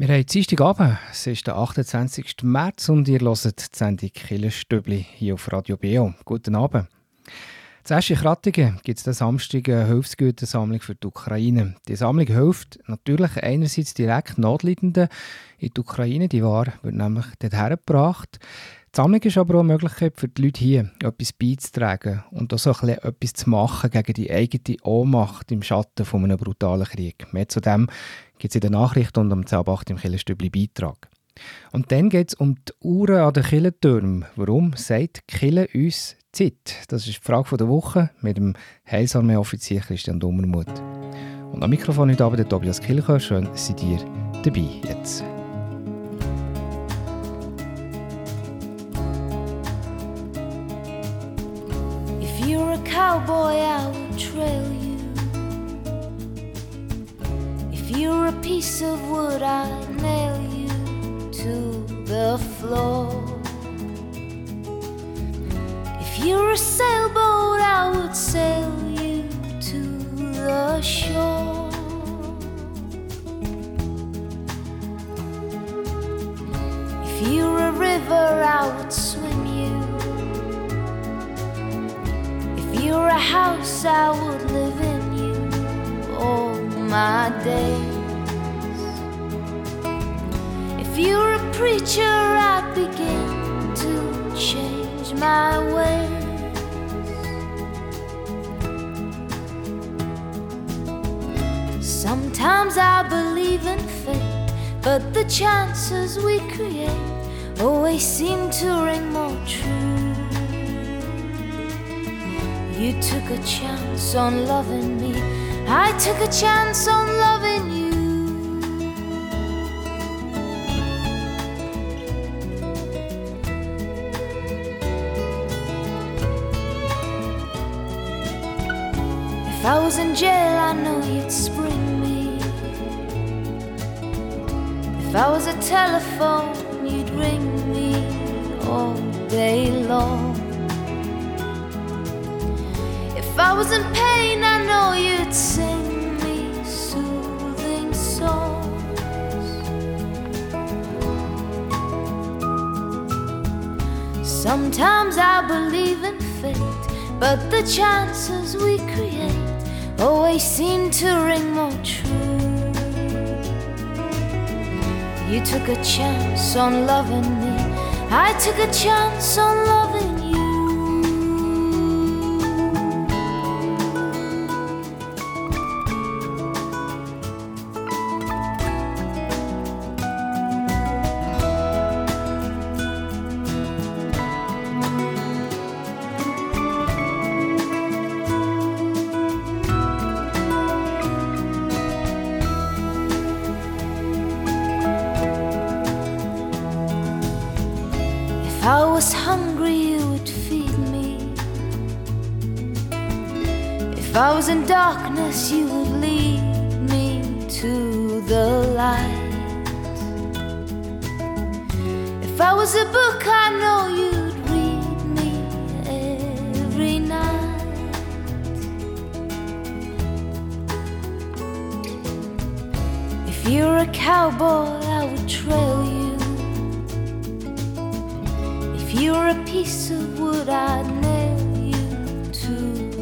Wir haben Dienstagabend, es ist der 28. März und ihr hört die Sendung Killenstübli hier auf Radio BO. Guten Abend. Zuerst in Krattingen gibt es den Samstag eine Hilfsgütersammlung für die Ukraine. Die Sammlung hilft natürlich einerseits direkt Notleidenden in die Ukraine. Die Ware wird nämlich dorthin gebracht. Die Sammlung ist aber auch eine Möglichkeit für die Leute hier, etwas beizutragen und auch so ein bisschen etwas zu machen gegen die eigene Ohnmacht im Schatten von einem brutalen Krieg. Mehr zu dem gibt es in den Nachrichten und am 10 im Killenstübli Beitrag. Und dann geht es um die Uhren an den Killentürmen. Warum sagt Kille uns Zeit? Das ist die Frage der Woche mit dem Heilsarmee-Offizier Christian Dummermuth. Und am Mikrofon heute Abend der Tobias Kilcher. Schön, seid ihr dabei jetzt. If you're a cowboy, I will trail you. You're a piece of wood, I'd nail you to the floor. If you're a sailboat, I would sail you to the shore. If you're a river, I would swim you. If you're a house, I would live in you all my days. If you're a preacher, I'd begin to change my ways. Sometimes I believe in fate, but the chances we create always seem to ring more true. You took a chance on loving I took a chance on loving you. If I was in jail, I know you'd spring me. If I was a telephone, you'd ring me all day long. If I was in pain, Sometimes I believe in fate, but the chances we create always seem to ring more true. You took a chance on loving me, I took a chance on loving If I was hungry, you would feed me. If I was in darkness, you would lead me to the light. If I was a book, I know you'd read me every night. If you're a cowboy, you're a piece of wood, I'd nail you to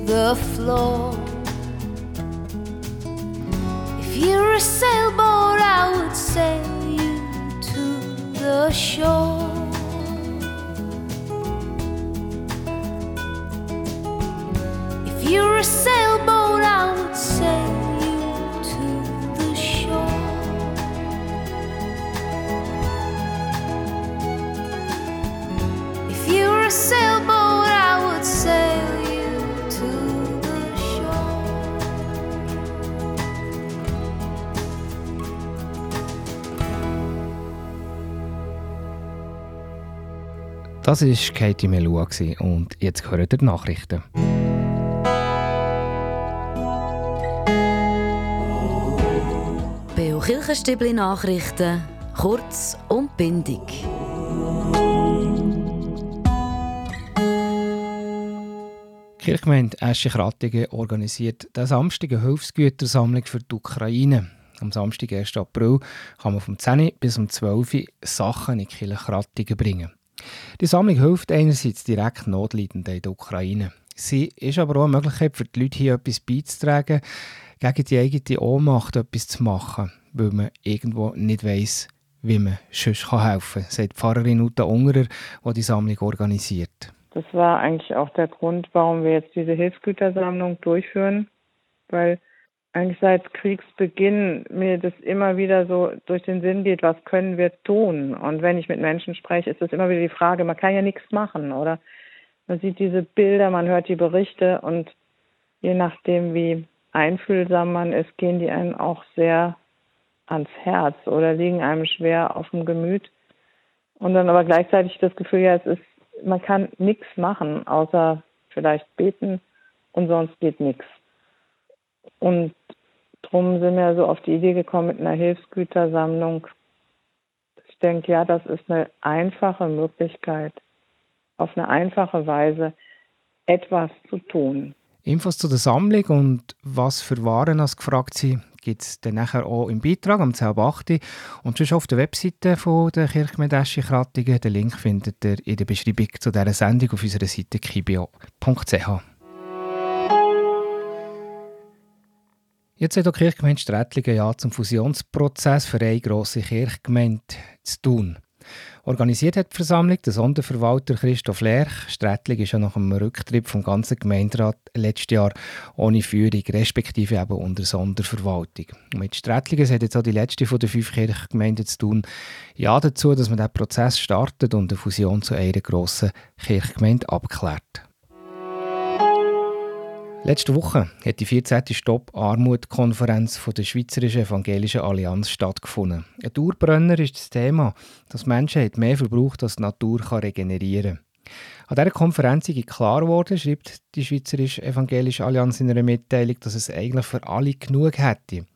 the floor. If you're a sailboat, I would sail you to the shore. Das war Katie Melua und jetzt hören ihr die Nachrichten. Beo Kirchenstübli Nachrichten, kurz und bindig. Die Kirchgemeinde Eschich-Rattingen organisiert den Samstag eine Hilfsgütersammlung für die Ukraine. Am Samstag, 1. April, kann man vom 10 bis um 12 Uhr Sachen in die Kirche bringen. Die Sammlung hilft einerseits direkt Notleidenden in der Ukraine. Sie ist aber auch eine Möglichkeit für die Leute hier etwas beizutragen, gegen die eigene Ohnmacht etwas zu machen, weil man irgendwo nicht weiß, wie man sonst helfen kann, sagt Pfarrerin Uta Ungerer, die die Sammlung organisiert. Das war eigentlich auch der Grund, warum wir jetzt diese Hilfsgütersammlung durchführen, weil eigentlich seit Kriegsbeginn mir das immer wieder so durch den Sinn geht, was können wir tun? Und wenn ich mit Menschen spreche, ist das immer wieder die Frage, man kann ja nichts machen, oder? Man sieht diese Bilder, man hört die Berichte und je nachdem, wie einfühlsam man ist, gehen die einem auch sehr ans Herz oder liegen einem schwer auf dem Gemüt. Und dann aber gleichzeitig das Gefühl, ja, es ist, man kann nichts machen, außer vielleicht beten und sonst geht nichts. Und drum sind wir so auf die Idee gekommen mit einer Hilfsgütersammlung. Ich denke, ja, das ist eine einfache Möglichkeit, auf eine einfache Weise etwas zu tun. Infos zu der Sammlung und was für Waren als gefragt sind, gibt es dann nachher auch im Beitrag am 10.8. Und schon auf der Webseite von der Kirchgemeinde Krattigen. Den Link findet ihr in der Beschreibung zu dieser Sendung auf unserer Seite kibio.ch. Jetzt hat auch die Kirchgemeinde Strätlingen ja zum Fusionsprozess für eine grosse Kirchgemeinde zu tun. Organisiert hat die Versammlung der Sonderverwalter Christoph Lerch. Strätling ist ja nach dem Rücktritt vom ganzen Gemeinderat letztes Jahr ohne Führung, respektive eben unter Sonderverwaltung. Mit Strätlingen hat jetzt auch die letzte von den fünf Kirchgemeinden zu tun, ja dazu, dass man diesen Prozess startet und eine Fusion zu einer grossen Kirchgemeinde abklärt. Letzte Woche hat die 14. Stopp-Armut-Konferenz der Schweizerischen Evangelischen Allianz stattgefunden. Ein Dauerbrenner ist das Thema, dass Menschen mehr verbraucht, als die Natur regenerieren kann. An dieser Konferenz ist klar geworden, schreibt die Schweizerische Evangelische Allianz in einer Mitteilung, dass es eigentlich für alle genug hätte.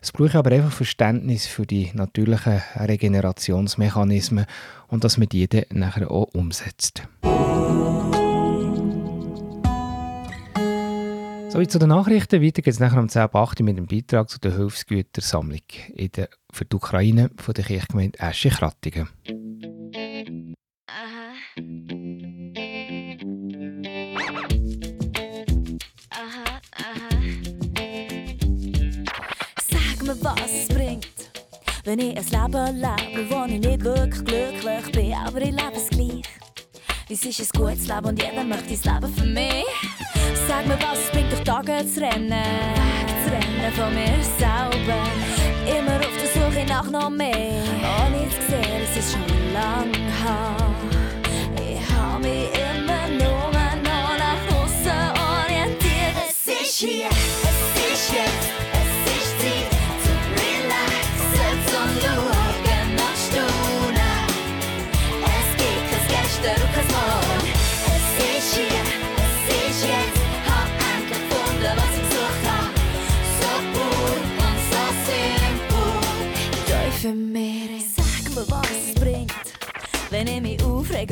Es braucht aber einfach Verständnis für die natürlichen Regenerationsmechanismen und dass man die dann nachher auch umsetzt. So, zu den Nachrichten. Weiter geht es nachher um 10.08 mit dem Beitrag zu der Hilfsgütersammlung in der, für die Ukraine von der Kirchgemeinde mir, was es bringt, wenn ich ein Leben lebe, wo ich nicht wirklich glücklich bin, aber ich lebe es gleich. Es ist ein gutes Leben und jeder möchte das Leben für mich. Sag mir, was es bringt, durch Tage zu rennen. Zu rennen von mir selber. Immer auf der Suche nach noch mehr. Ohne zu sehen, es ist schon lang her. Ich hab mich immer nur noch nach außen orientiert. Es ist hier,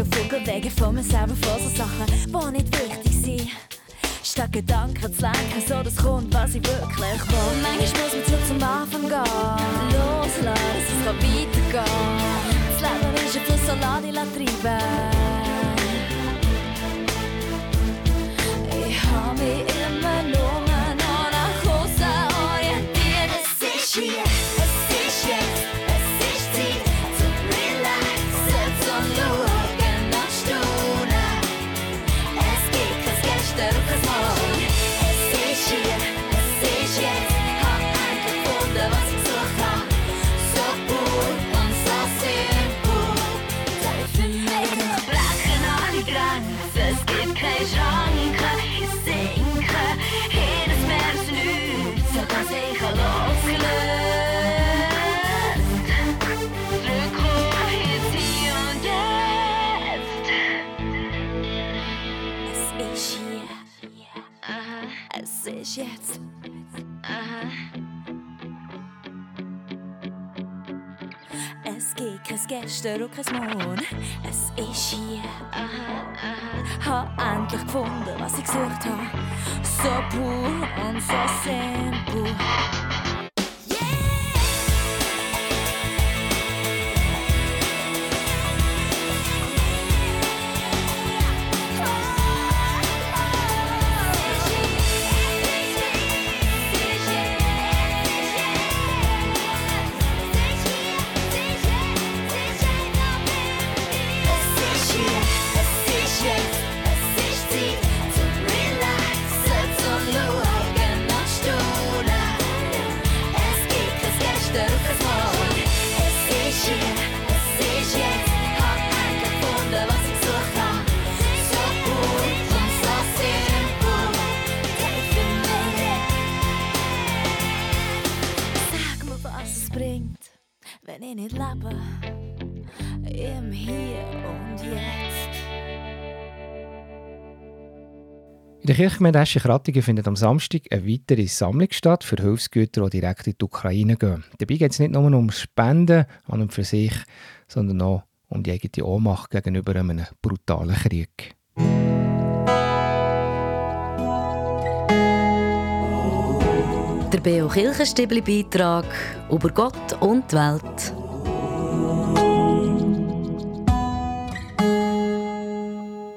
vogel wegen von mir selber von so Sachen, die nicht wichtig sind. Statt Gedanken zu lenken, so das kommt, was ich wirklich will. Manchmal muss man zurück zum Anfang gehen. Loslassen, es kann weitergehen. Das Leben ist ein Fluss, so lass dich treiben. Ich hab mich immer nur noch nach außen orientiert. Es ist hier. Gestern und kein Morgen. Es ist hier. Aha, aha. Hab endlich gefunden, was ich gesucht habe. So pur und so simpel. Kirchgemeinde Eschich-Rattigen findet am Samstag eine weitere Sammlung statt für Hilfsgüter, die direkt in die Ukraine gehen. Dabei geht es nicht nur um Spenden an und für sich, sondern auch um die eigene Ohnmacht gegenüber einem brutalen Krieg. Der Beo Kirchenstibli Beitrag über Gott und die Welt.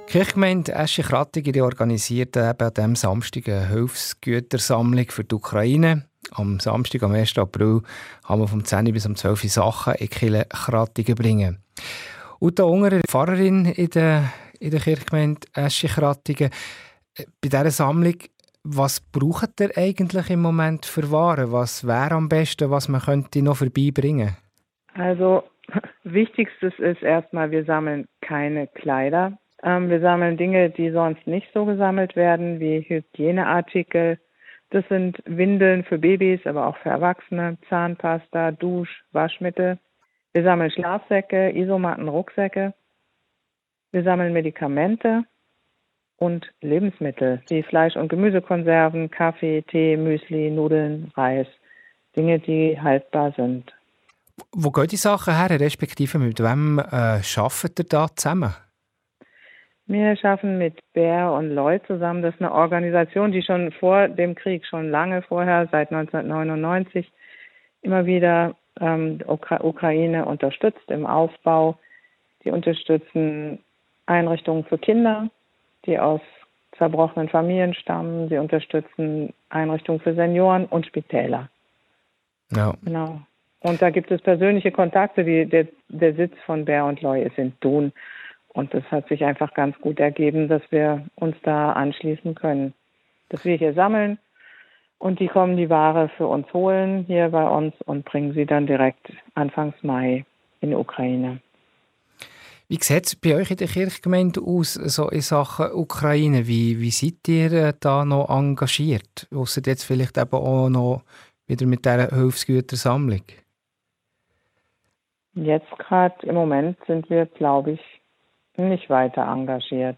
Die Kirchgemeinde Eschich-Rattigen organisiert eben an diesem Samstag eine Hilfsgütersammlung für die Ukraine. Am Samstag, am 1. April, haben wir vom 10 bis um 12 Uhr Sachen in Kille Krattigen bringen. Uta Unger, Pfarrerin in der, in der Kirchgemeinde Eschich-Rattigen. Bei dieser Sammlung was braucht ihr eigentlich im Moment für Waren? Was wäre am besten, was man könnte noch vorbeibringen? Also wichtigstes ist erstmal, wir sammeln keine Kleider. Ähm, wir sammeln Dinge, die sonst nicht so gesammelt werden, wie Hygieneartikel. Das sind Windeln für Babys, aber auch für Erwachsene, Zahnpasta, Dusch, Waschmittel. Wir sammeln Schlafsäcke, Isomatten, Rucksäcke. Wir sammeln Medikamente und Lebensmittel wie Fleisch- und Gemüsekonserven, Kaffee, Tee, Müsli, Nudeln, Reis. Dinge, die haltbar sind. Wo gehen die Sachen her, respektive mit wem äh, arbeitet ihr da zusammen? Wir schaffen mit Bär und Lloyd zusammen. Das ist eine Organisation, die schon vor dem Krieg, schon lange vorher, seit 1999, immer wieder ähm, Ukra Ukraine unterstützt im Aufbau. Die unterstützen Einrichtungen für Kinder, die aus zerbrochenen Familien stammen. Sie unterstützen Einrichtungen für Senioren und Spitäler. Ja. Genau. Und da gibt es persönliche Kontakte. Die, der, der Sitz von Bär und Loy ist in Thun. Und das hat sich einfach ganz gut ergeben, dass wir uns da anschließen können. Dass wir hier sammeln und die kommen die Ware für uns holen hier bei uns und bringen sie dann direkt Anfangs Mai in die Ukraine. Wie sieht es bei euch in der Kirchgemeinde aus, so in Sachen Ukraine? Wie, wie seid ihr äh, da noch engagiert? Ausser jetzt vielleicht eben auch noch wieder mit dieser Hilfsgütersammlung? Jetzt gerade im Moment sind wir, glaube ich, nicht weiter engagiert.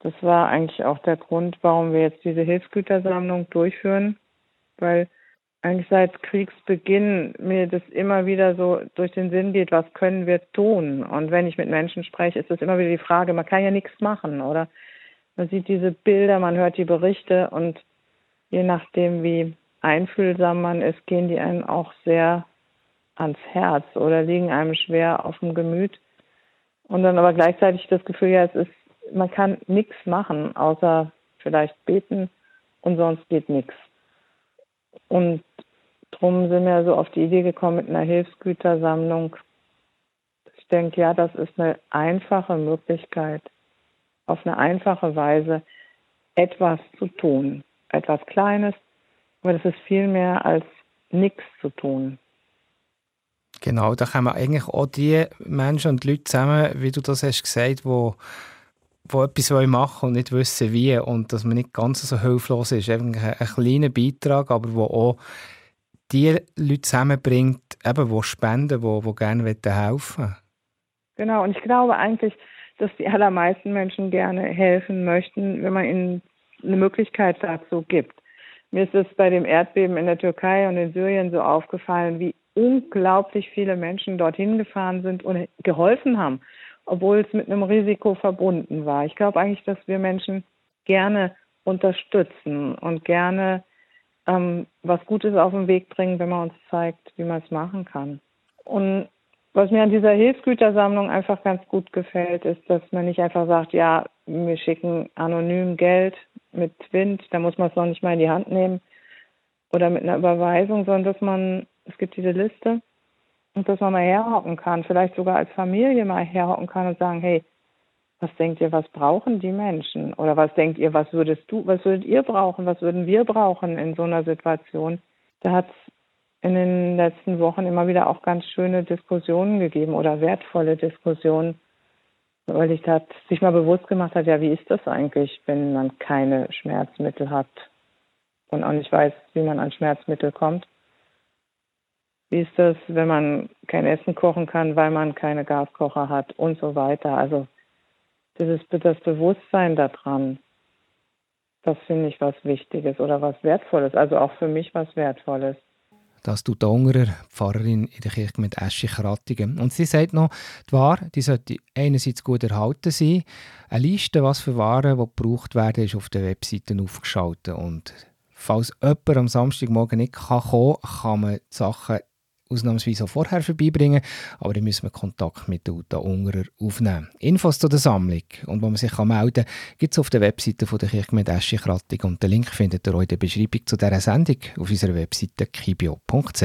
Das war eigentlich auch der Grund, warum wir jetzt diese Hilfsgütersammlung durchführen, weil eigentlich seit Kriegsbeginn mir das immer wieder so durch den Sinn geht, was können wir tun? Und wenn ich mit Menschen spreche, ist das immer wieder die Frage, man kann ja nichts machen, oder? Man sieht diese Bilder, man hört die Berichte und je nachdem, wie einfühlsam man ist, gehen die einem auch sehr ans Herz oder liegen einem schwer auf dem Gemüt. Und dann aber gleichzeitig das Gefühl, ja, es ist, man kann nichts machen, außer vielleicht beten und sonst geht nichts. Und darum sind wir so auf die Idee gekommen mit einer Hilfsgütersammlung. Ich denke, ja, das ist eine einfache Möglichkeit, auf eine einfache Weise etwas zu tun. Etwas Kleines, aber das ist viel mehr als nichts zu tun. Genau, da kommen eigentlich auch die Menschen und Leute zusammen, wie du das hast gesagt, wo wo etwas machen und nicht wissen wie und dass man nicht ganz so hilflos ist. Einfach ein, ein kleiner Beitrag, aber wo auch die Leute zusammenbringt, eben, die spenden, die, die gerne helfen Genau, und ich glaube eigentlich, dass die allermeisten Menschen gerne helfen möchten, wenn man ihnen eine Möglichkeit dazu gibt. Mir ist es bei dem Erdbeben in der Türkei und in Syrien so aufgefallen, wie unglaublich viele Menschen dorthin gefahren sind und geholfen haben obwohl es mit einem Risiko verbunden war. Ich glaube eigentlich, dass wir Menschen gerne unterstützen und gerne ähm, was Gutes auf den Weg bringen, wenn man uns zeigt, wie man es machen kann. Und was mir an dieser Hilfsgütersammlung einfach ganz gut gefällt, ist, dass man nicht einfach sagt, ja, wir schicken anonym Geld mit Wind, da muss man es noch nicht mal in die Hand nehmen oder mit einer Überweisung, sondern dass man, es gibt diese Liste und dass man mal herhocken kann, vielleicht sogar als Familie mal herhocken kann und sagen, hey, was denkt ihr, was brauchen die Menschen? Oder was denkt ihr, was würdest du, was würdet ihr brauchen, was würden wir brauchen in so einer Situation? Da hat es in den letzten Wochen immer wieder auch ganz schöne Diskussionen gegeben oder wertvolle Diskussionen, weil sich das sich mal bewusst gemacht hat, ja, wie ist das eigentlich, wenn man keine Schmerzmittel hat und auch nicht weiß, wie man an Schmerzmittel kommt. Wie ist das, wenn man kein Essen kochen kann, weil man keine Gaskocher hat und so weiter. Also dieses, das Bewusstsein daran, das finde ich was Wichtiges oder was Wertvolles. Also auch für mich was Wertvolles. Das tut die Ungerer, Pfarrerin in der Kirche mit Eschich-Rattigen. Und sie sagt noch, die Ware die sollte einerseits gut erhalten sein. Eine Liste, was für Waren die gebraucht werden, ist auf der Webseite aufgeschaltet. Und falls jemand am Samstagmorgen nicht kommen kann, kann man die Sachen ausnahmsweise auch vorher vorbeibringen, aber dann müssen wir Kontakt mit der Uta Ungerer aufnehmen. Infos zu der Sammlung und wo man sich melden kann, gibt es auf der Webseite von der Kirchgemeinde Eschich-Rattig und den Link findet ihr euch in der Beschreibung zu dieser Sendung auf unserer Webseite kibio.ch.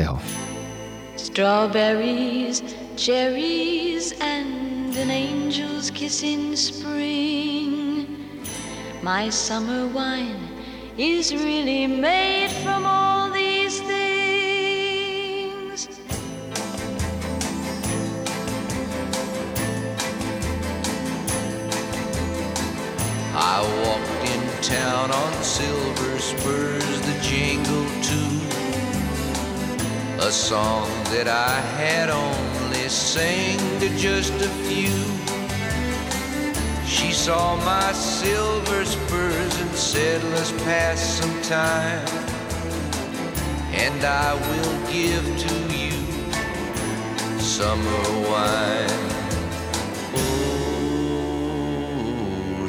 Strawberries, cherries and an angel's kiss in spring My summer wine is really made from all these things I walked in town on silver spurs that jingle too. A song that I had only sang to just a few. She saw my silver spurs and said, Let's pass some time. And I will give to you summer wine.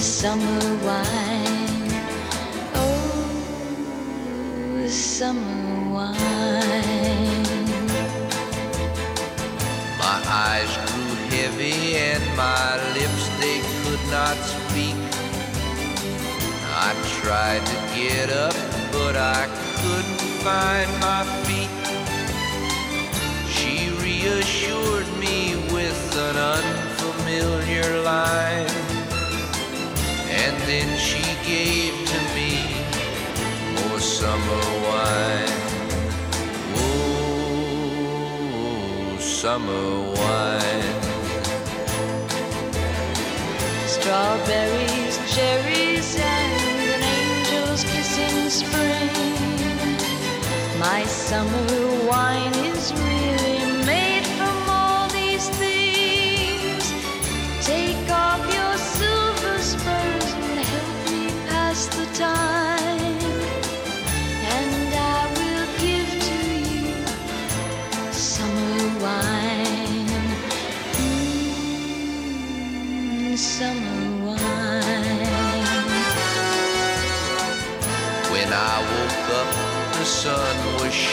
summer wine. Oh, summer wine. My eyes grew heavy and my lips they could not speak. I tried to get up, but I couldn't find my feet. She reassured me with an unfamiliar line. And then she gave to me more summer wine. Oh, summer wine. Strawberries, cherries, and an angel's kiss in spring. My summer wine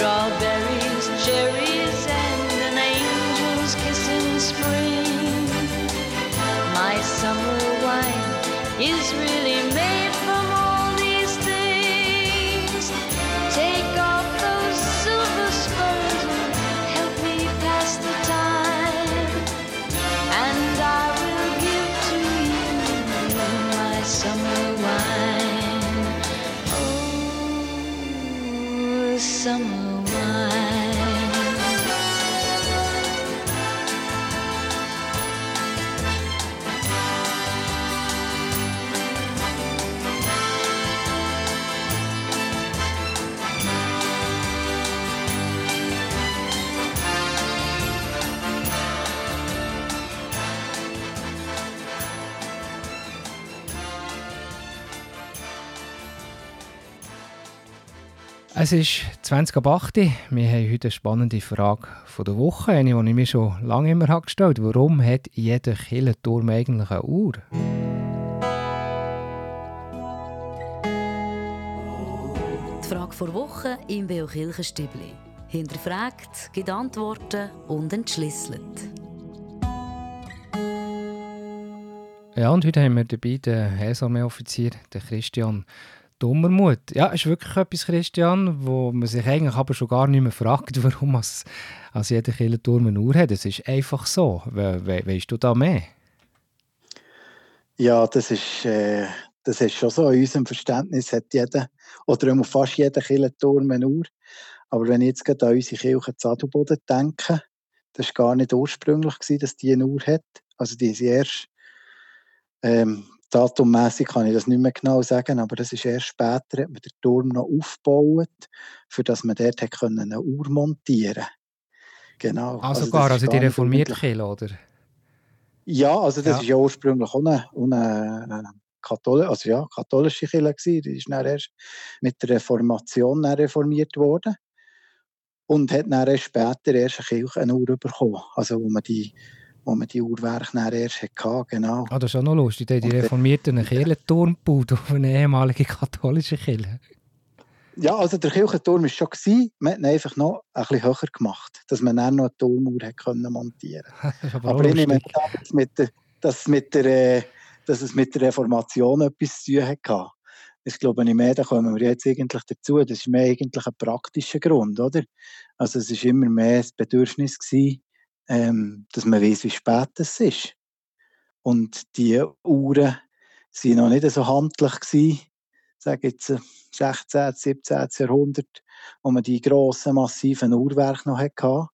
Strawberries, Es ist 20 ab 8 Uhr. Wir haben heute eine spannende Frage von der Woche, eine, die ich mir schon lange immer habe gestellt habe. Warum hat jeder Kirchenturm eigentlich eine Uhr? Die Frage vor Woche im Beo Kirchenstübli. Hinterfragt, gibt Antworten und entschlüsselt. Ja, und heute haben wir dabei den Heilsarmee-Offizier, den Christian Dummermut. Ja, ist wirklich etwas, Christian, wo man sich eigentlich aber schon gar nicht mehr fragt, warum als, als jeder Kirchenturm eine Uhr hat. Es ist einfach so. We we weißt du da mehr? Ja, das ist, äh, das ist schon so. In unserem Verständnis hat jeder, oder fast jeder Kirchenturm eine Uhr. Aber wenn ich jetzt gerade an unsere Kirche Zadelboden denke, das war gar nicht ursprünglich, gewesen, dass die eine Uhr hat. Also die ist erst, ähm, datummässig kann ich das nicht mehr genau sagen, aber das ist erst später, hat man den Turm noch aufgebaut, für dass man dort hat können eine Uhr montieren Genau. Ah, Also sogar, das also die gar reformierte Kirche, oder? Ja, also das Ja. ist ja ursprünglich auch eine, eine äh, Kathol also ja, katholische Kirche gewesen. Die ist dann erst mit der Reformation reformiert worden und hat dann erst später erst eine Kirche eine Uhr bekommen. Also wo man die, wo man die Uhrwerke dann erst hatte, genau. Ah, das ist auch noch lustig. Die, die Reformierten einen Kirchenturm gebaut auf eine ehemalige katholische Kirche. Ja, also der Kirchenturm war schon, gewesen, man hat ihn einfach noch ein bisschen höher gemacht, dass man dann noch eine Turmuhr hat können montieren ist aber, Aber ich nehme an, dass, mit der, dass, mit der, äh, dass es mit der Reformation etwas zu tun hatte. Das glaube ich mehr, da kommen wir jetzt eigentlich dazu. Das ist mehr eigentlich ein praktischer Grund, oder? Also es ist immer mehr das Bedürfnis gewesen, ähm, dass man weiß, wie spät es ist. Und die Uhren sind noch nicht so handlich gewesen, sage jetzt äh, 16., 17. Jahrhundert, wo man die grossen, massiven Uhrwerke noch hatte.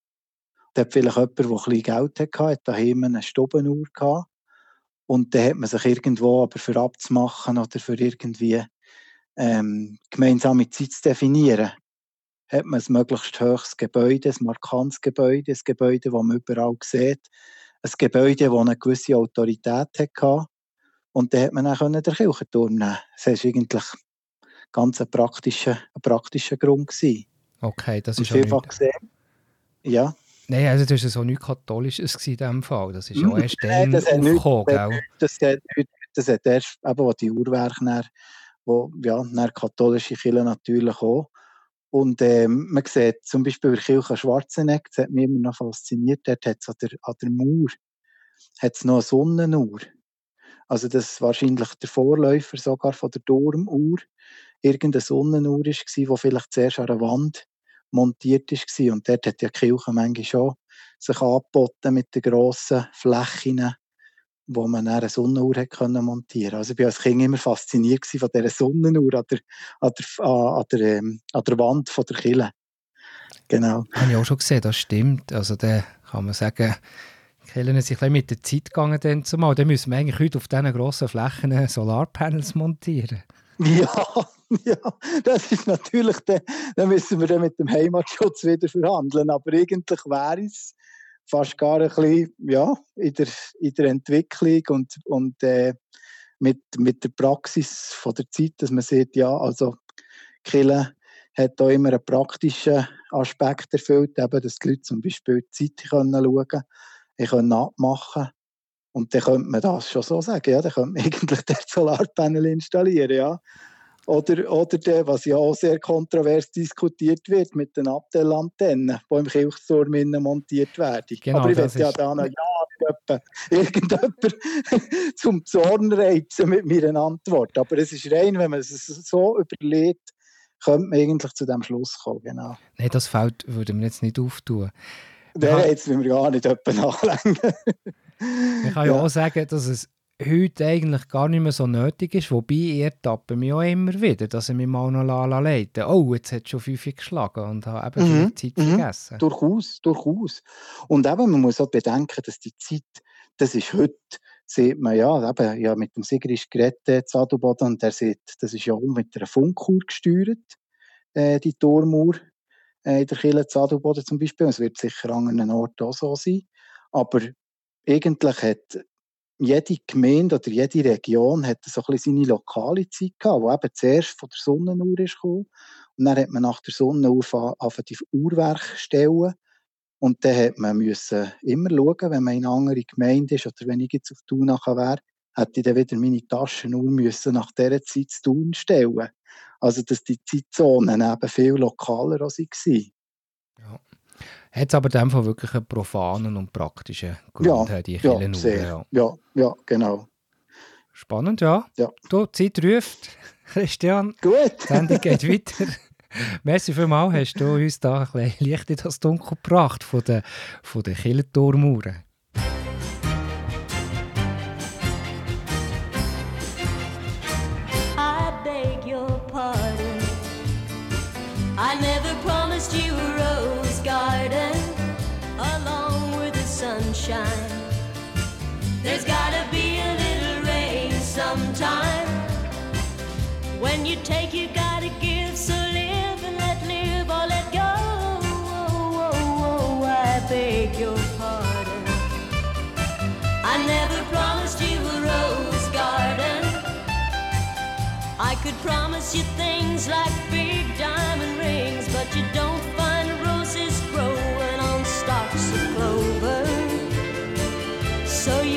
Da hat vielleicht jemand, der ein bisschen Geld hatte, hat daheim eine Stubenuhr gehabt. Und dann hat man sich irgendwo aber für abzumachen oder für irgendwie ähm, gemeinsame Zeit zu definieren, hat man ein möglichst hohes Gebäude, ein markantes Gebäude, ein Gebäude, das man überall sieht, ein Gebäude, das eine gewisse Autorität hatte. Und dann hat man dann den Kirchenturm nehmen. Das war eigentlich ganz ein praktischer, ein praktischer Grund. Gewesen. Okay, das ist auch vielfach nicht... gesehen, ja, Nein, also das war so nichts Katholisches in diesem Fall. Das ist ja Nein, erst dann das aufgekommen, gell? das hat, das hat erst, eben, wo die Uhrwerke, dann, wo, ja, dann katholisch Kirche natürlich auch. Und ähm, man sieht zum Beispiel bei Kirche Schwarzenegg, das hat mich immer noch fasziniert, dort hat es an der, an der Mauer hat's noch eine Sonnenuhr. Also das ist wahrscheinlich der Vorläufer sogar von der Turmuhr. Irgendeine Sonnenuhr war, die vielleicht zuerst an der Wand montiert war. Und dort hat ja die Kirche manchmal schon sich angeboten mit den grossen Flächen, wo man eine Sonnenuhr hat können montieren Also ich war als Kind immer fasziniert von dieser Sonnenuhr an der, an der, an der, ähm, an der Wand von der Kille. Genau. Habe ich auch schon gesehen, das stimmt. Also da kann man sagen, die Kirchen sind ein mit der Zeit gegangen dann zumal. Dann müssen wir eigentlich heute auf diesen grossen Flächen Solarpanels montieren. Ja, ja, das ist natürlich, dann, dann müssen wir dann mit dem Heimatschutz wieder verhandeln. Aber eigentlich wäre es fast gar ein bisschen ja, in, der, in der Entwicklung und, und äh, mit, mit der Praxis von der Zeit, dass man sieht, ja, also Kille hat auch immer einen praktischen Aspekt erfüllt, eben, dass die Leute zum Beispiel die Zeit können schauen können, können abmachen und dann könnte man das schon so sagen, ja, dann könnte man eigentlich den Solarpanel installieren, ja. Oder, oder der, was ja auch sehr kontrovers diskutiert wird, mit den Abtellantennen, die im Kirchturm montiert werden. Genau, Aber ich will ja da noch ja, irgendjemand zum Zorn reizen mit meiner Antwort. Aber es ist rein, wenn man es so überlegt, könnte man eigentlich zu dem Schluss kommen, genau. Nein, das Feld würden wir jetzt nicht auftun. Ja. jetzt will wir gar nicht jemanden nachlängen. Ich kann ja. auch sagen, dass es heute eigentlich gar nicht mehr so nötig ist. Wobei, ich ertappe mich auch immer wieder, dass ich mich mal noch la leiten Oh, jetzt hat es schon fünf geschlagen und habe eben Mhm, die Zeit mhm. vergessen. Durchaus, durchaus. Und eben, man muss auch bedenken, dass die Zeit, das ist heute, sieht man ja, eben, ja mit dem Sigrid Grette Zadelboden, und der sieht, das ist ja auch mit einer Funkuhr gesteuert, äh, die Turmuhr äh, in der Kirche Zadelboden zum Beispiel. Es wird sicher an anderen Orten auch so sein. Aber eigentlich hat jede Gemeinde oder jede Region hat so ein bisschen seine lokale Zeit gehabt, die eben zuerst von der Sonnenuhr ist gekommen Und dann hat man nach der Sonnenaufgabe die Uhrwerke stellen. Und dann hat man müssen immer schauen, wenn man in eine andere Gemeinde ist oder wenn ich jetzt auf Thun nachher wäre, hätte ich dann wieder meine Taschenuhr müssen nach dieser Zeit zu tun stellen. Also, dass die Zeitzonen eben viel lokaler waren. Ja. Hat es aber in dem Fall wirklich einen profanen und praktischen Grund, Ja, die Ja, Kirchenuhr, sehr. ja. Ja, ja, genau. Spannend, ja. Ja. Du, die Zeit ruft. Christian, Gut. die Sendung geht weiter. Merci vielmals, hast du uns da ein bisschen Licht in das Dunkel gebracht von den, von den Kirchenturmuhren. You take, you gotta give. So live and let live or let go. Oh, oh, oh, I beg your pardon. I never promised you a rose garden. I could promise you things like big diamond rings, but you don't find roses growing on stalks of clover. So you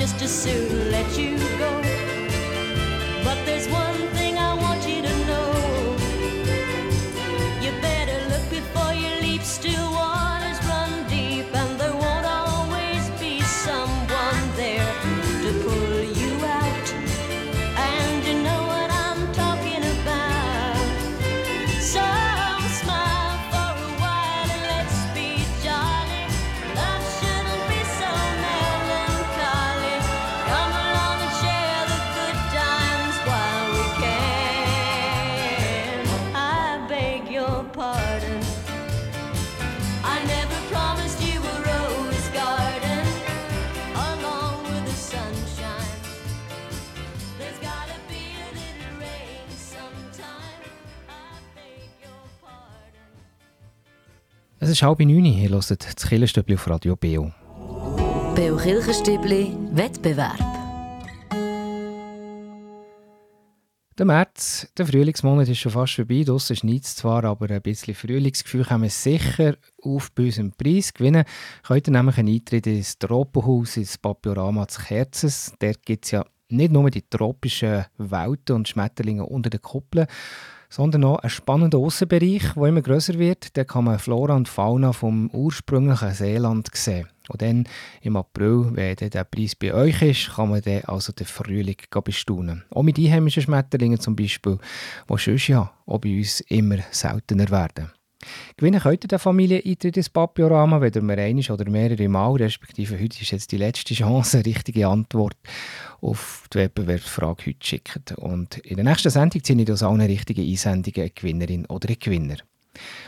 just as soon let you go. But there's one thing I want you to know. You better look before you leap. Still Es ist halb neun, ihr hört das Killerstübli auf Radio Beo. Beo Kirchenstübli Wettbewerb. Der März, der Frühlingsmonat ist schon fast vorbei. Draussen schneit es zwar, aber ein bisschen Frühlingsgefühl können wir sicher auf bei unserem Preis gewinnen. Könnt ihr nämlich einen Eintritt ins Tropenhaus, ins Papiorama zu Kerzes. Dort gibt es ja nicht nur die tropischen Welten und Schmetterlinge unter den Kuppeln, sondern auch einen spannenden Aussenbereich, der immer grösser wird. Da kann man Flora und Fauna vom ursprünglichen Seeland sehen. Und dann im April, wenn der Preis bei euch ist, kann man dann also den Frühling bestaunen. Auch mit einheimischen Schmetterlingen zum Beispiel, die sonst ja auch bei uns immer seltener werden. Gewinnen könnt ihr den Familieneintritt ins Papiorama, wenn ihr mir oder mehrere Mal, respektive heute ist jetzt die letzte Chance, eine richtige Antwort auf die Wettbewerbsfrage heute schickt. Und in der nächsten Sendung ziehe ich aus allen richtigen Einsendungen eine Gewinnerin oder einen Gewinner.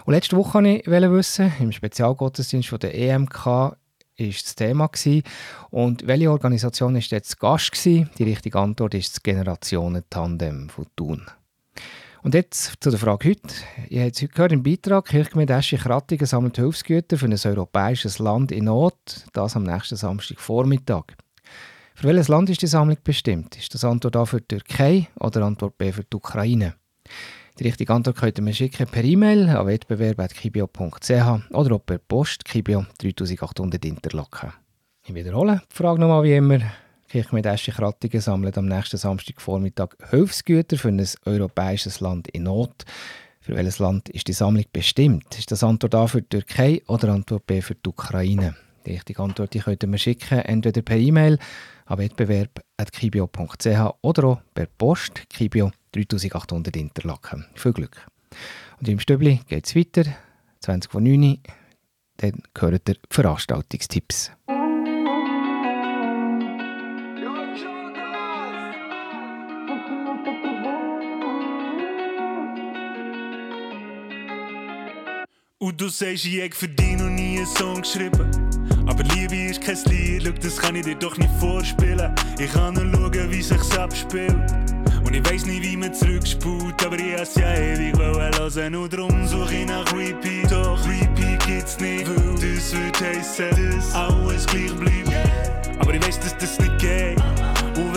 Und letzte Woche wollte ich wissen, im Spezialgottesdienst von der EMK war das Thema. Gewesen. Und welche Organisation war jetzt Gast? Gewesen? Die richtige Antwort ist das Generationen-Tandem von Thun. Und jetzt zu der Frage heute. Ihr habt es heute gehört im Beitrag, Kirchgemeinde Eschi-Krattigen sammelt Hilfsgüter für ein europäisches Land in Not, das am nächsten Samstagvormittag. Für welches Land ist die Sammlung bestimmt? Ist das Antwort A für die Türkei oder Antwort B für die Ukraine? Die richtige Antwort könnt ihr mir schicken per E-Mail an wettbewerb.kibio.ch oder auch per Post Kibio 3800 Interlaken. Ich wiederhole die Frage nochmal wie immer. Esche Krattingen sammelt am nächsten Samstagvormittag Hilfsgüter für ein europäisches Land in Not. Für welches Land ist die Sammlung bestimmt? Ist das Antwort A für die Türkei oder Antwort B für die Ukraine? Die richtige Antwort die könnt ihr mir schicken, entweder per E-Mail an wettbewerb.kibio.ch oder auch per Post Kibio 3800 Interlaken. Viel Glück! Und im Stübli geht es weiter, 20 von 9 dann gehört ihr Veranstaltungstipps. Du sagst, ich hätte für dich noch nie einen Song geschrieben. Aber Liebe ist kein Lied, schau, das kann ich dir doch nicht vorspielen. Ich kann nur schauen, wie sich's abspielt. Und ich weiß nicht, wie man zurückspult, aber ich has ja ewig hören und drum suche ich nach Repeat. Doch Repeat gibt's nicht, weil das wird heissen, dass alles gleich bleibt. Aber ich weiß, dass das nicht geht.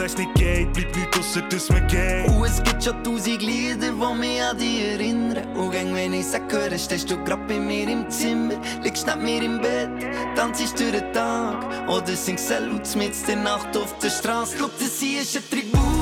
Wenn's nicht geht, bleibt nichts ausser, dass man geht. Und es gibt schon tausend Lieder, die mich an dich erinnern. Und gang, wenn ich sag, höre, stehst du grad bei mir im Zimmer, liegst neben mir im Bett, tanzst durch den Tag. Oder singst Salut mit der Nacht auf der Straße. Schau, das hier ist ein Tribut.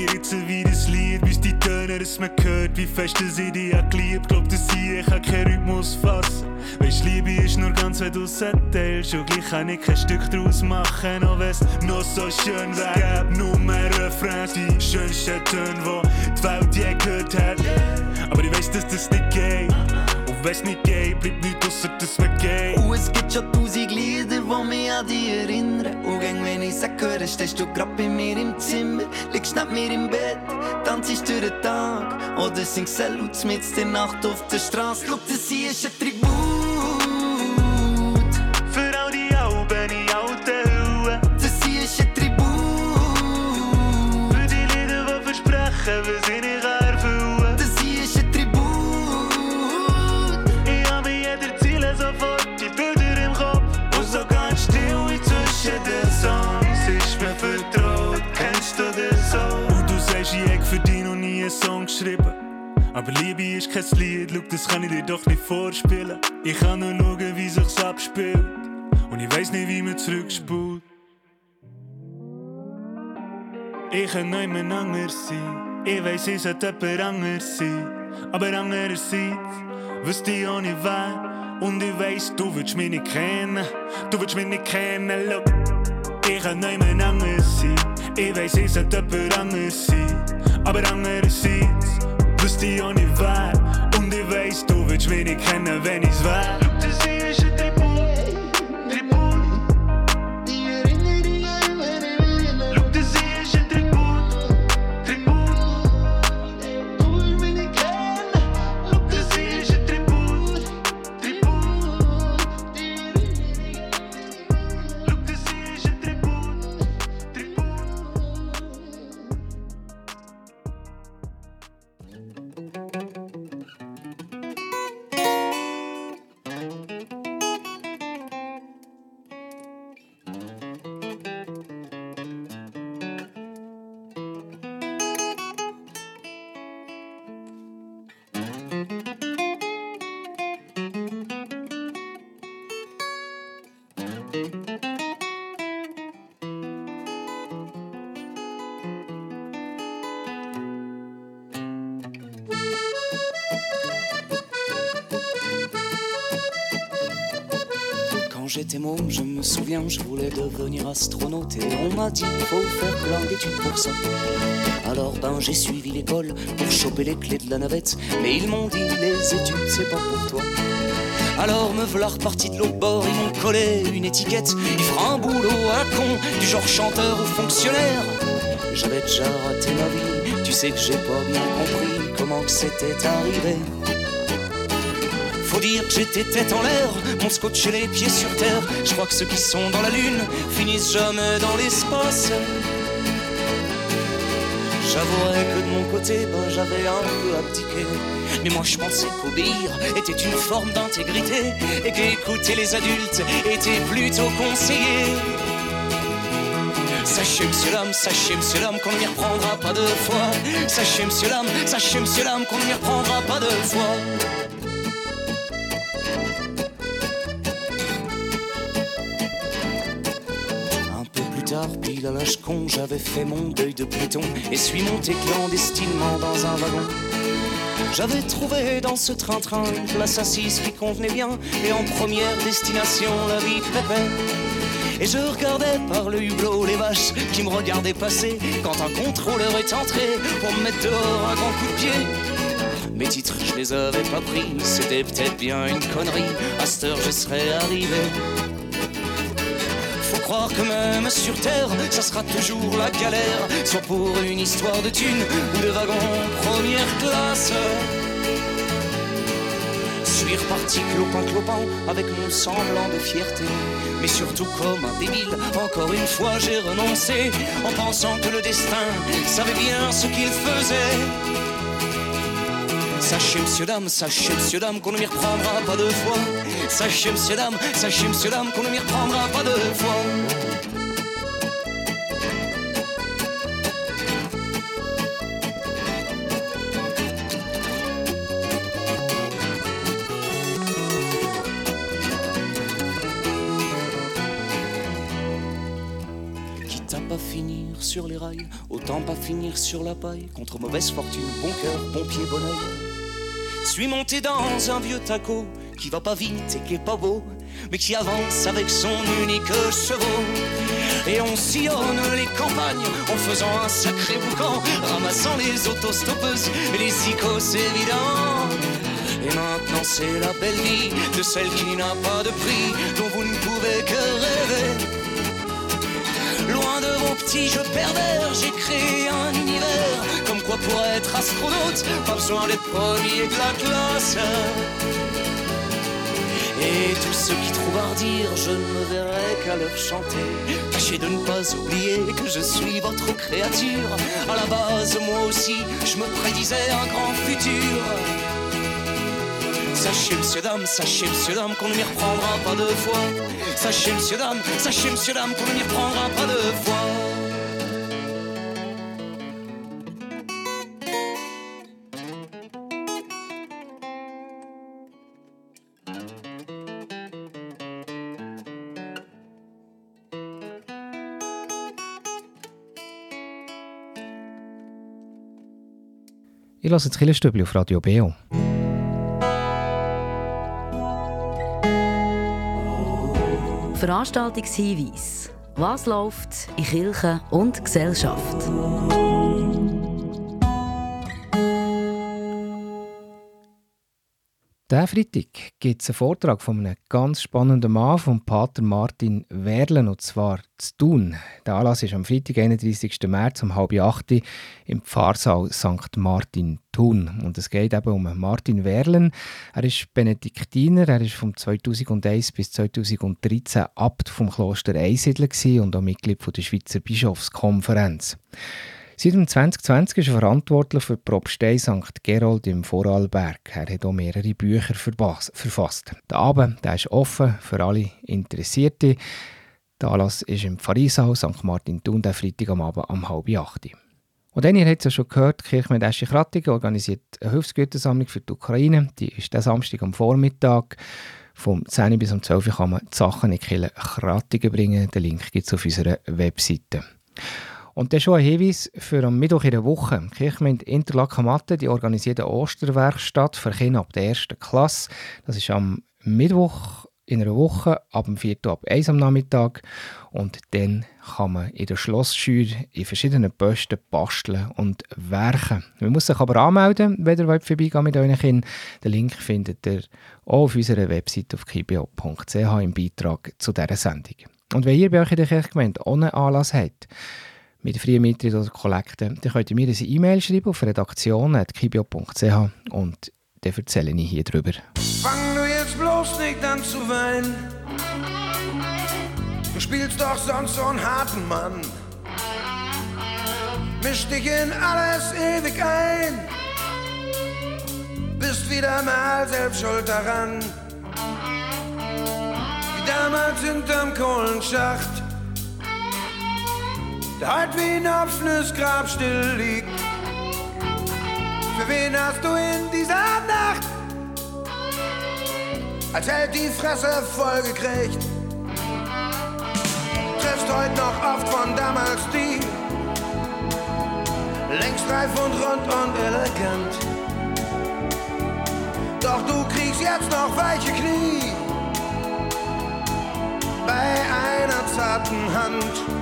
Mir jetzt wie das Lied, wie die Töne, das man hört, wie fest ich dich hab geliebt. Glaub, dass ich, ich kann keinen Rhythmus fassen. Weisst, Liebe ist nur ganz, wenn du es erzählst. Und gleich kann ich kein Stück draus machen, auch wenn's noch so schön wär. Gäb nur mehr Refrains, die schönsten Töne, die die Welt je gehört hat. Aber ich weiss, dass das nicht geht. Und wenn's nicht geht, bleibt nichts ausser, dass man geht. Und es gibt schon tausend Lieder, die mich an dich erinnern. Und gang, wenn ich sag, höre, stehst du grad bei mir im Zimmer, liegst neben mir im Bett, tanzst durch den Tag. Oder singst Salut mit der Nacht auf der Straße. Schau, das hier ist ein Tribut. Für all die Alben in alten Hüllen. Das hier ist ein Tribut. Für die Lieder, die versprechen, was ich geschrieben. Aber Liebe ist kein Lied, schau, das kann ich dir doch nicht vorspielen. Ich kann nur schauen, wie sich's abspielt. Und ich weiß nicht, wie man zurückspult. Ich kann niemand anders sein. Ich weiss, ich sollte jemand anders sein. Aber andererseits wüsste ich auch nicht wer. Und ich weiss, du willst mich nicht kennen. Du willst mich nicht kennen, look. Ich kann niemand anders sein. Ich weiss, ich sollte jemand anders sein. Aber andererseits wüsste ich auch nicht wer. Und ich weiss, du willst mich nicht kennen, wenn ich's wär. J'étais môme, je me souviens, je voulais devenir astronaute et on m'a dit faut faire plein d'études pour ça. Alors ben j'ai suivi l'école pour choper les clés de la navette, mais ils m'ont dit les études c'est pas pour toi. Alors me voilà reparti de l'autre bord, ils m'ont collé une étiquette, il fera un boulot à con, du genre chanteur ou fonctionnaire. J'avais déjà raté ma vie, tu sais que j'ai pas bien compris comment que c'était arrivé. Dire que j'étais tête en l'air, mon scotch et les pieds sur terre. Je crois que ceux qui sont dans la lune finissent jamais dans l'espace. J'avouerais que de mon côté, ben, j'avais un peu abdiqué. Mais moi je pensais qu'obéir était une forme d'intégrité et qu'écouter les adultes était plutôt conseillé. Sachez, monsieur l'homme, sachez, monsieur l'homme, qu'on ne m'y reprendra pas deux fois. Sachez, monsieur l'homme, sachez, monsieur l'homme, qu'on ne m'y reprendra pas deux fois. Tard, pile à l'âge con, j'avais fait mon deuil de Pluton et suis monté clandestinement dans un wagon. J'avais trouvé dans ce train-train une place assise qui convenait bien et en première destination la vie pépère. Et je regardais par le hublot les vaches qui me regardaient passer quand un contrôleur est entré pour me mettre dehors un grand coup de pied. Mes titres, je les avais pas pris, c'était peut-être bien une connerie. À cette heure, je serais arrivé. Croire que même sur terre, ça sera toujours la galère, soit pour une histoire de thunes ou de wagon première classe. Suis reparti clopin clopin avec mon semblant de fierté. Mais surtout comme un débile, encore une fois j'ai renoncé en pensant que le destin savait bien ce qu'il faisait. Sachez, monsieur, dame, sachez, monsieur, dame, qu'on ne m'y reprendra pas deux fois. Sachez, monsieur, dame, sachez, monsieur, dame, qu'on ne m'y reprendra pas deux fois. Quitte à pas finir sur les rails, autant pas finir sur la paille. Contre mauvaise fortune, bon cœur, bon pied, bon oeil. Suis monté dans un vieux taco qui va pas vite et qui est pas beau, mais qui avance avec son unique chevaux. Et on sillonne les campagnes en faisant un sacré boucan, ramassant les autostoppeuses et les icos évidents. Et maintenant c'est la belle vie de celle qui n'a pas de prix, dont vous ne pouvez que rêver. Loin de vos petits jeux pervers, j'ai créé un univers. Comme quoi pour être astronaute, pas besoin d'être premier de la classe. Et tous ceux qui trouvent à redire, je ne me verrai qu'à leur chanter. Tâchez de ne pas oublier que je suis votre créature. À la base, moi aussi, je me prédisais un grand futur. Sachez, monsieur, dame, sachez, monsieur, dame, qu'on ne m'y reprendra pas deux fois. Sachez, monsieur, dame, sachez, monsieur, dame, qu'on ne m'y reprendra pas deux fois. Ich lasse das Killerstübli auf Radio Beo. Veranstaltungshinweis. Was läuft in Kirche und Gesellschaft? Diesen Freitag gibt es einen Vortrag von einem ganz spannenden Mann, von Pater Martin Werlen, und zwar zu Thun. Der Anlass ist am Freitag, 31. März um halb acht im Pfarrsaal St. Martin Thun. Und es geht eben um Martin Werlen. Er ist Benediktiner, er ist von 2001 bis 2013 Abt vom Kloster Einsiedler und auch Mitglied von der Schweizer Bischofskonferenz. Seit 2020 ist er verantwortlich für die Propstei St. Gerold im Vorarlberg. Er hat auch mehrere Bücher verfasst. Der Abend der ist offen für alle Interessierte. Der Anlass ist im Pfarreisaal St. Martin Thun, der Freitag am Abend um halb acht. Und dann, ihr habt es ja schon gehört, die Kirche mit Eschi Krattigen organisiert eine Hilfsgütersammlung für die Ukraine. Die ist der Samstag am Vormittag. Vom 10 bis um 12 Uhr kann man die Sachen in die Kirche Krattigen bringen. Den Link gibt es auf unserer Webseite. Und dann schon ein Hinweis für am Mittwoch in der Woche. Die Kirchgemeinde Interlaken-Matte die organisiert eine Osterwerkstatt für Kinder ab der ersten Klasse. Das ist am Mittwoch in einer Woche ab dem 4. ab 1 am Nachmittag. Und dann kann man in der Schlossschür in verschiedenen Posten basteln und werken. Man muss sich aber anmelden, wenn ihr vorbeigehen mit euren Kindern. Den Link findet ihr auch auf unserer Website auf kibio.ch im Beitrag zu dieser Sendung. Und wenn ihr bei euch in der Kirchgemeinde ohne Anlass habt, mit freien Mittritt oder Kollekten, dann könnt ihr mir eine E-Mail schreiben auf redaktion.kibio.ch und dann erzähle ich hier drüber. Fang du bloß nicht an zu weinen. Du spielst doch sonst so einen harten Mann. Misch dich in alles ewig ein. Bist wieder mal selbst schuld daran. Wie damals hinterm Kohlenschacht. Der heute wie ein offenes Grab still liegt. Für wen hast du in dieser Nacht als Held die Fresse voll gekriegt? Triffst heute noch oft von damals die, längst reif und rund und elegant. Doch du kriegst jetzt noch weiche Knie bei einer zarten Hand.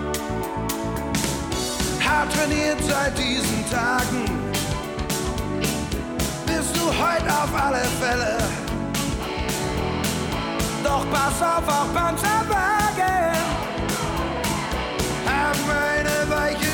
Hart trainiert seit diesen Tagen bist du heute auf alle Fälle. Doch pass auf, auch Panzerwagen haben eine weiche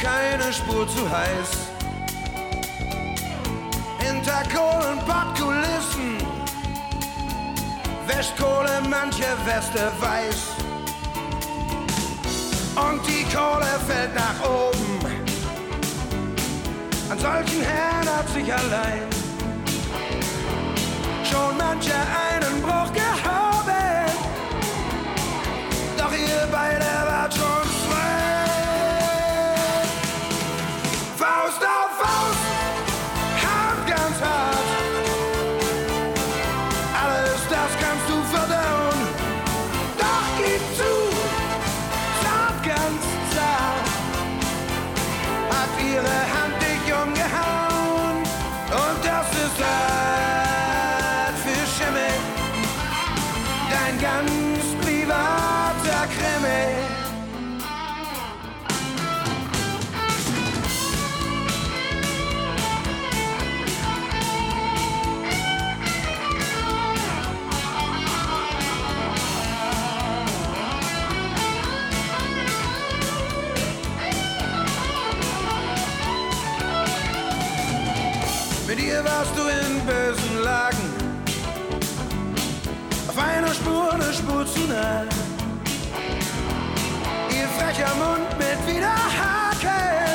keine Spur zu heiß. Hinter Kohlenpottkulissen wäscht Kohle manche Weste weiß. Und die Kohle fällt nach oben. An solchen Herren hat sich allein schon mancher einen Bruch gehoben. Doch ihr beide wart schon Nah. Ihr frecher Mund mit Widerhaken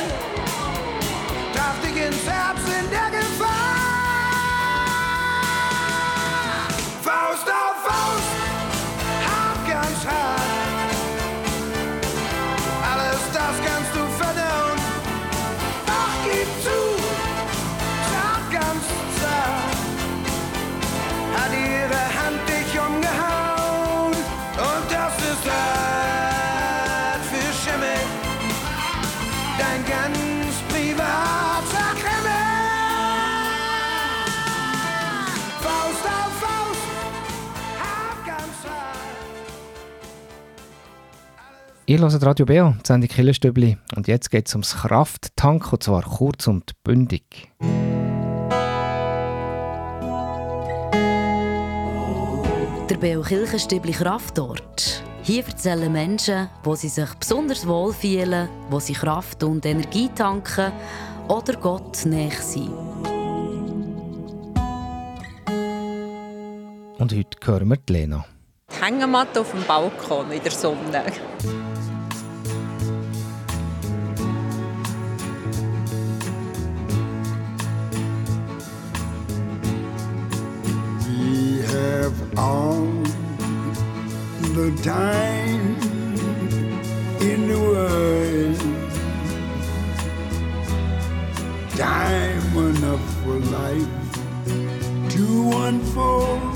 traf dich ins Herz in der Ihr hört Radio Beo, die Sendung Killerstübli. Und jetzt geht es ums Krafttank, und zwar kurz und bündig. Der Beo Kirchenstübli Kraftort. Hier erzählen Menschen, wo sie sich besonders wohl fühlen, wo sie Kraft und Energie tanken oder Gott näher sind. Und heute hören wir die Lena. Die Hängematte auf dem Balkon in der Sonne. We have all the time in the world. Time enough for life to unfold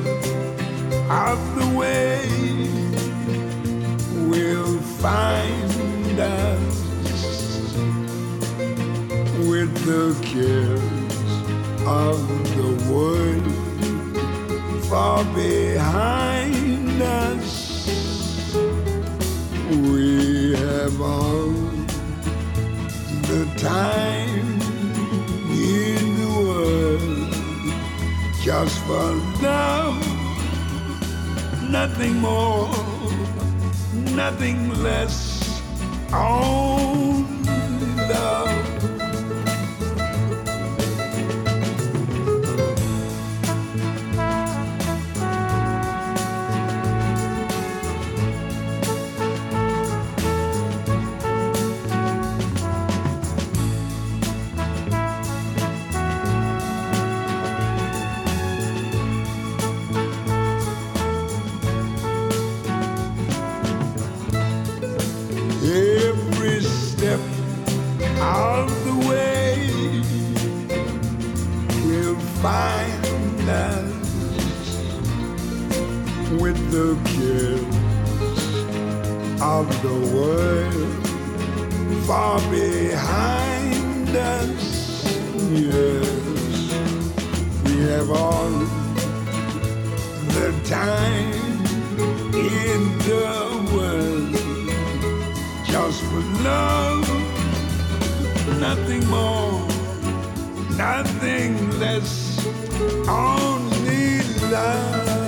of the way will find us with the cares of the world far behind us. We have all the time in the world just for love, nothing more, nothing less. Only us. Yes, we have all the time in the world just for love, nothing more, nothing less, only love.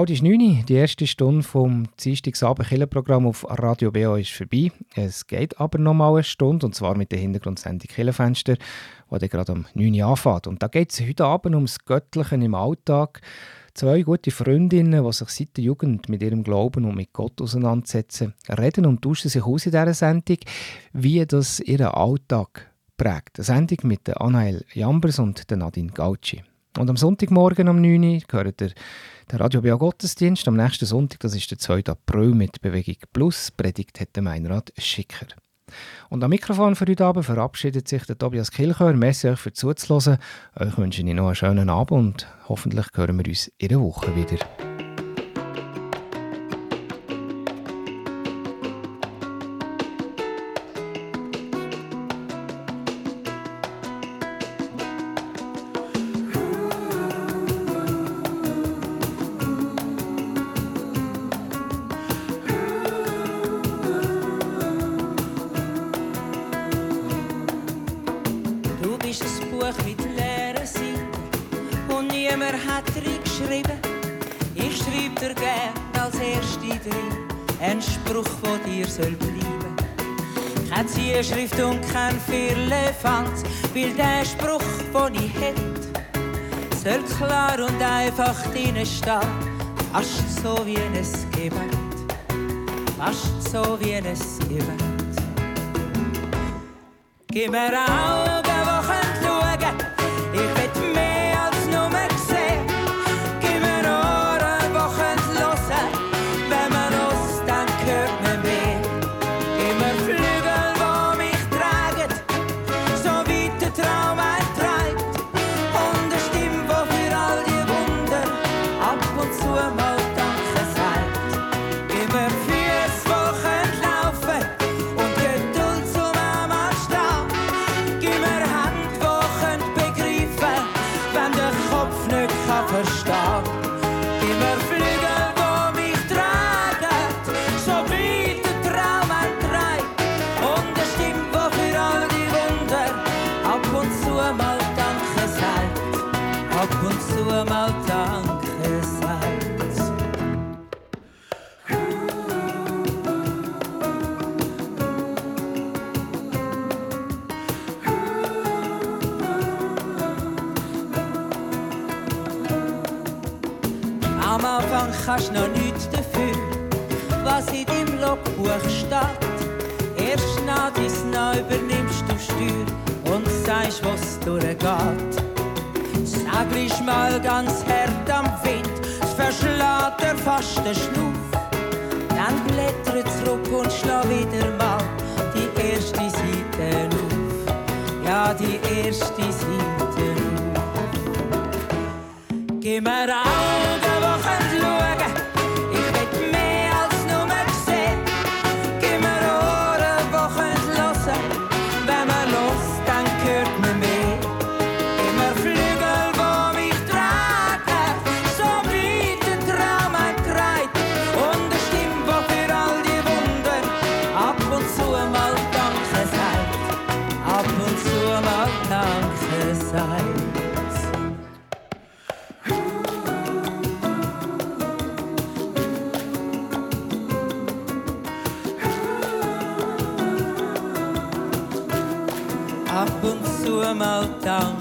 Bald ist 9 Uhr. Die erste Stunde vom Dienstagsabend Killenprogramm auf Radio BO ist vorbei. Es geht aber noch mal eine Stunde, und zwar mit der Hintergrundsendung Killenfenster, die gerade um 9 Uhr anfängt. Und da geht es heute Abend ums Göttliche im Alltag. Zwei gute Freundinnen, die sich seit der Jugend mit ihrem Glauben und mit Gott auseinandersetzen, reden und tauschen sich aus in dieser Sendung, wie das ihren Alltag prägt. Eine Sendung mit Anael Jambers und Nadine Gauci. Und am Sonntagmorgen um 9 Uhr gehört der, der Radio Bia Gottesdienst. Am nächsten Sonntag, das ist der 2. April mit Bewegung Plus. Predigt hat der Meinrad Schicker. Und am Mikrofon für heute Abend verabschiedet sich der Tobias Kilchör. Merci euch für zuzuhören. Euch wünsche ich noch einen schönen Abend und hoffentlich hören wir uns in der Woche wieder. Drinnen stehen, fast so wie ein Gebet, fast so wie ein Gebet. Gib mir I'm out zurück und schlag wieder mal die erste Seite auf. Ja, die erste Seite auf. Geh mir auf. meltdown